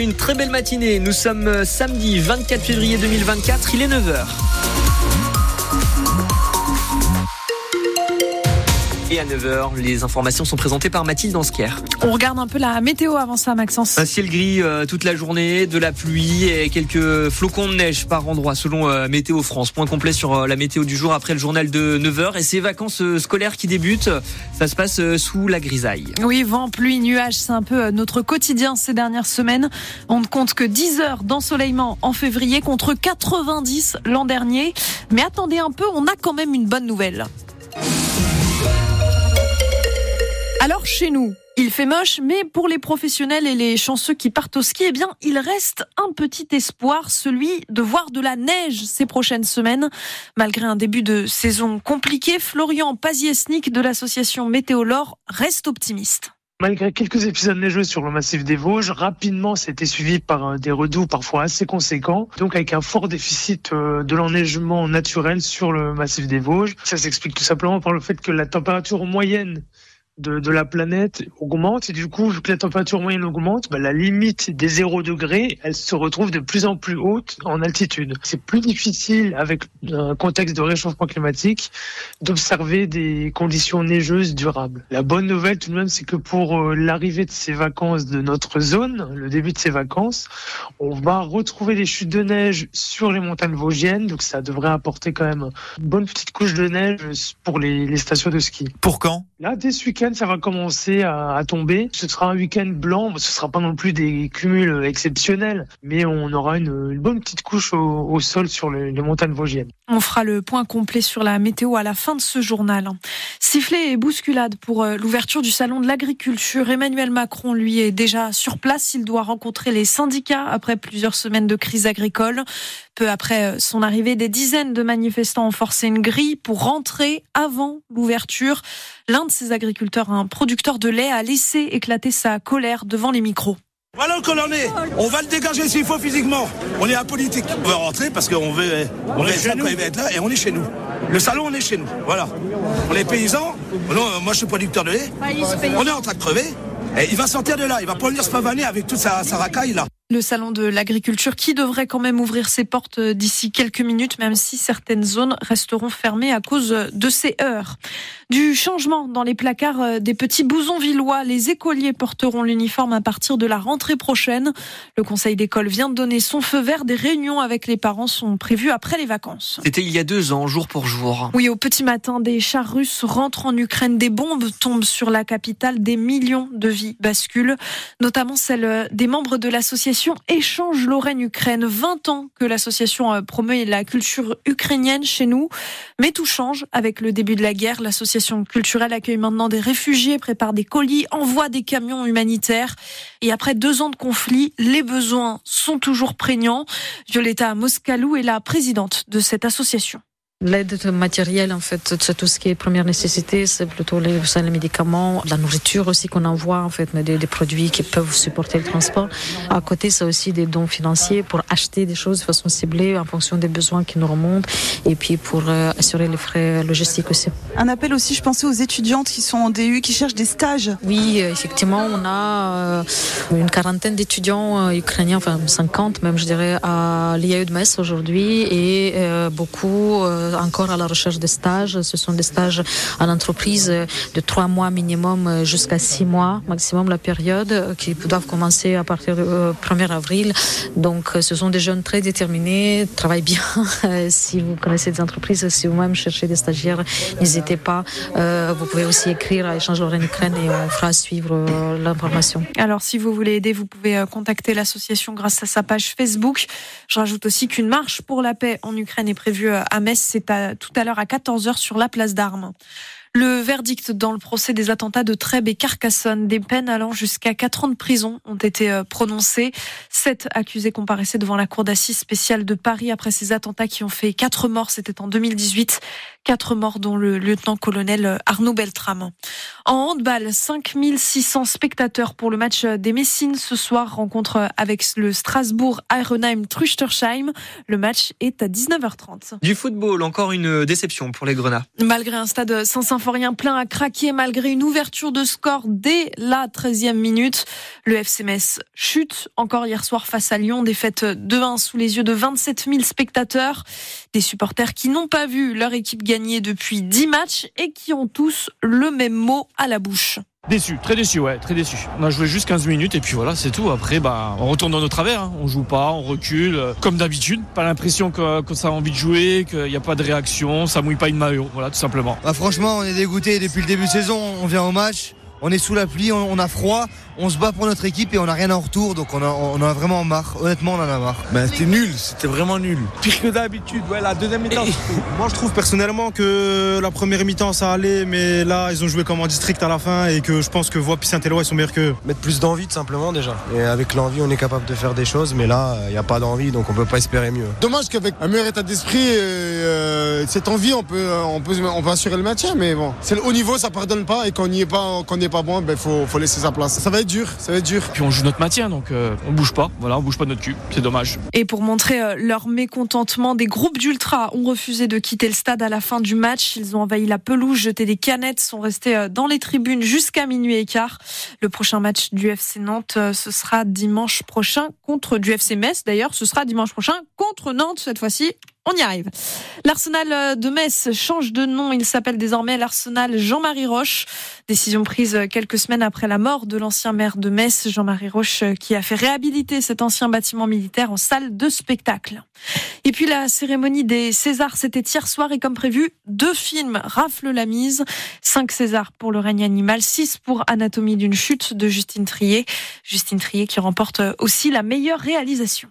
Une très belle matinée. Nous sommes euh, samedi 24 février 2024. Il est 9h. Et à 9h, les informations sont présentées par Mathilde Ansker. On regarde un peu la météo avant ça, Maxence. Un ciel gris euh, toute la journée, de la pluie et quelques flocons de neige par endroit selon euh, Météo France. Point complet sur euh, la météo du jour après le journal de 9h. Et ces vacances scolaires qui débutent, ça se passe sous la grisaille. Oui, vent, pluie, nuages, c'est un peu notre quotidien ces dernières semaines. On ne compte que 10 heures d'ensoleillement en février contre 90 l'an dernier. Mais attendez un peu, on a quand même une bonne nouvelle. Alors chez nous, il fait moche, mais pour les professionnels et les chanceux qui partent au ski, eh bien, il reste un petit espoir, celui de voir de la neige ces prochaines semaines. Malgré un début de saison compliqué, Florian Paziesnik de l'association Météolore reste optimiste. Malgré quelques épisodes neigeux sur le massif des Vosges, rapidement c'était suivi par euh, des redoux parfois assez conséquents, donc avec un fort déficit euh, de l'enneigement naturel sur le massif des Vosges. Ça s'explique tout simplement par le fait que la température moyenne de, de la planète augmente et du coup, vu que la température moyenne augmente, bah, la limite des 0 degrés, elle se retrouve de plus en plus haute en altitude. C'est plus difficile avec un contexte de réchauffement climatique d'observer des conditions neigeuses durables. La bonne nouvelle tout de même, c'est que pour euh, l'arrivée de ces vacances de notre zone, le début de ces vacances, on va retrouver des chutes de neige sur les montagnes vosgiennes, donc ça devrait apporter quand même une bonne petite couche de neige pour les, les stations de ski. Pour quand? Là, dès ce ça va commencer à, tomber. Ce sera un week-end blanc. Ce sera pas non plus des cumuls exceptionnels, mais on aura une, bonne petite couche au, au sol sur les, les montagnes vosgiennes. On fera le point complet sur la météo à la fin de ce journal. Sifflet et bousculade pour euh, l'ouverture du salon de l'agriculture. Emmanuel Macron, lui, est déjà sur place. Il doit rencontrer les syndicats après plusieurs semaines de crise agricole. Peu après euh, son arrivée, des dizaines de manifestants ont forcé une grille pour rentrer avant l'ouverture. L'un de ces agriculteurs, un producteur de lait, a laissé éclater sa colère devant les micros. Voilà le colonel, on va le dégager s'il faut physiquement. On est apolitique. On veut rentrer parce qu'on veut, on veut être là quand il va être là et on est chez nous. Le salon, on est chez nous. Voilà. On est paysans. Non, moi, je suis producteur de lait. On est en train de crever. Et il va sortir de là. Il va pas venir se pavaner avec toute sa, sa racaille là. Le salon de l'agriculture qui devrait quand même ouvrir ses portes d'ici quelques minutes, même si certaines zones resteront fermées à cause de ces heures. Du changement dans les placards euh, des petits bousons villois, les écoliers porteront l'uniforme à partir de la rentrée prochaine. Le conseil d'école vient de donner son feu vert. Des réunions avec les parents sont prévues après les vacances. C'était il y a deux ans, jour pour jour. Oui, au petit matin, des chars russes rentrent en Ukraine, des bombes tombent sur la capitale, des millions de vies basculent, notamment celles des membres de l'association Échange Lorraine-Ukraine. 20 ans que l'association euh, promeut la culture ukrainienne chez nous. Mais tout change avec le début de la guerre. L'association culturelle accueille maintenant des réfugiés, prépare des colis, envoie des camions humanitaires. Et après deux ans de conflit, les besoins sont toujours prégnants. Violetta Moscalou est la présidente de cette association. L'aide matérielle, en fait, c'est tout ce qui est première nécessité, c'est plutôt les, les médicaments, la nourriture aussi qu'on envoie, en fait, mais des, des, produits qui peuvent supporter le transport. À côté, c'est aussi des dons financiers pour acheter des choses de façon ciblée en fonction des besoins qui nous remontent et puis pour euh, assurer les frais logistiques aussi. Un appel aussi, je pensais aux étudiantes qui sont en DU, qui cherchent des stages. Oui, effectivement, on a euh, une quarantaine d'étudiants euh, ukrainiens, enfin 50 même, je dirais, à l'IAE de Metz aujourd'hui et euh, beaucoup encore à la recherche de stages. Ce sont des stages à l'entreprise de trois mois minimum jusqu'à six mois maximum la période qui doivent commencer à partir du 1er avril. Donc ce sont des jeunes très déterminés, travaillent bien. si vous connaissez des entreprises, si vous-même cherchez des stagiaires, n'hésitez pas. Euh, vous pouvez aussi écrire à Échange Lorraine Ukraine et on fera suivre euh, l'information. Alors si vous voulez aider, vous pouvez contacter l'association grâce à sa page Facebook. Je rajoute aussi qu'une marche pour la paix en Ukraine est prévue à Metz. Tout à l'heure à 14h sur la place d'Armes. Le verdict dans le procès des attentats de Trèbes et Carcassonne, des peines allant jusqu'à 4 ans de prison ont été prononcées. Sept accusés comparaissaient devant la cour d'assises spéciale de Paris après ces attentats qui ont fait quatre morts. C'était en 2018. Quatre morts dont le lieutenant-colonel Arnaud Beltrame. En handball, 5600 spectateurs pour le match des Messines ce soir. Rencontre avec le Strasbourg Ironheim Truchtersheim. Le match est à 19h30. Du football, encore une déception pour les Grenats. Malgré un stade sans Saint-Symphorien plein à craquer malgré une ouverture de score dès la 13e minute. Le FC Metz chute encore hier soir face à Lyon, défaite 2-1 sous les yeux de 27 000 spectateurs. Des supporters qui n'ont pas vu leur équipe gagner depuis 10 matchs et qui ont tous le même mot à la bouche. Déçu, très déçu, ouais, très déçu. On a joué juste 15 minutes et puis voilà, c'est tout. Après, bah, on retourne dans nos travers. Hein. On joue pas, on recule, euh, comme d'habitude. Pas l'impression que, ça a envie de jouer, qu'il n'y a pas de réaction, ça mouille pas une maillot, voilà, tout simplement. Bah, franchement, on est dégoûté depuis le début de saison. On vient au match, on est sous la pluie, on, a froid, on se bat pour notre équipe et on n'a rien en retour, donc on, a, a vraiment marre. Honnêtement, on en a marre. Ben, c'était nul, c'était vraiment nul. Pire que d'habitude, ouais, la deuxième mi-temps. Moi, je trouve personnellement que la première mi-temps, ça allait, mais là, ils ont joué comme en district à la fin et que je pense que Voix et Saint-Éloi, ils sont meilleurs qu'eux. Mettre plus d'envie, tout simplement, déjà. Et avec l'envie, on est capable de faire des choses, mais là, il n'y a pas d'envie, donc on peut pas espérer mieux. Dommage qu'avec un meilleur état d'esprit, euh, cette envie, on peut, on, peut, on peut assurer le maintien, mais bon, c'est le haut niveau, ça pardonne pas, et quand on n'y est pas, qu'on n'est pas bon, ben faut faut laisser sa place. Ça va être dur, ça va être dur. Puis on joue notre maintien, donc euh, on bouge pas. Voilà, on bouge pas de notre cul. C'est dommage. Et pour montrer euh, leur mécontentement, des groupes d'ultra ont refusé de quitter le stade à la fin du match. Ils ont envahi la pelouse, jeté des canettes, sont restés euh, dans les tribunes jusqu'à minuit et quart. Le prochain match du FC Nantes, ce sera dimanche prochain contre du FC Metz. D'ailleurs, ce sera dimanche prochain contre Nantes cette fois-ci on y arrive. L'Arsenal de Metz change de nom. Il s'appelle désormais l'Arsenal Jean-Marie Roche. Décision prise quelques semaines après la mort de l'ancien maire de Metz, Jean-Marie Roche, qui a fait réhabiliter cet ancien bâtiment militaire en salle de spectacle. Et puis la cérémonie des Césars, c'était hier soir et comme prévu, deux films raflent la mise. Cinq Césars pour Le règne animal, six pour Anatomie d'une chute de Justine Trier. Justine Trier qui remporte aussi la meilleure réalisation.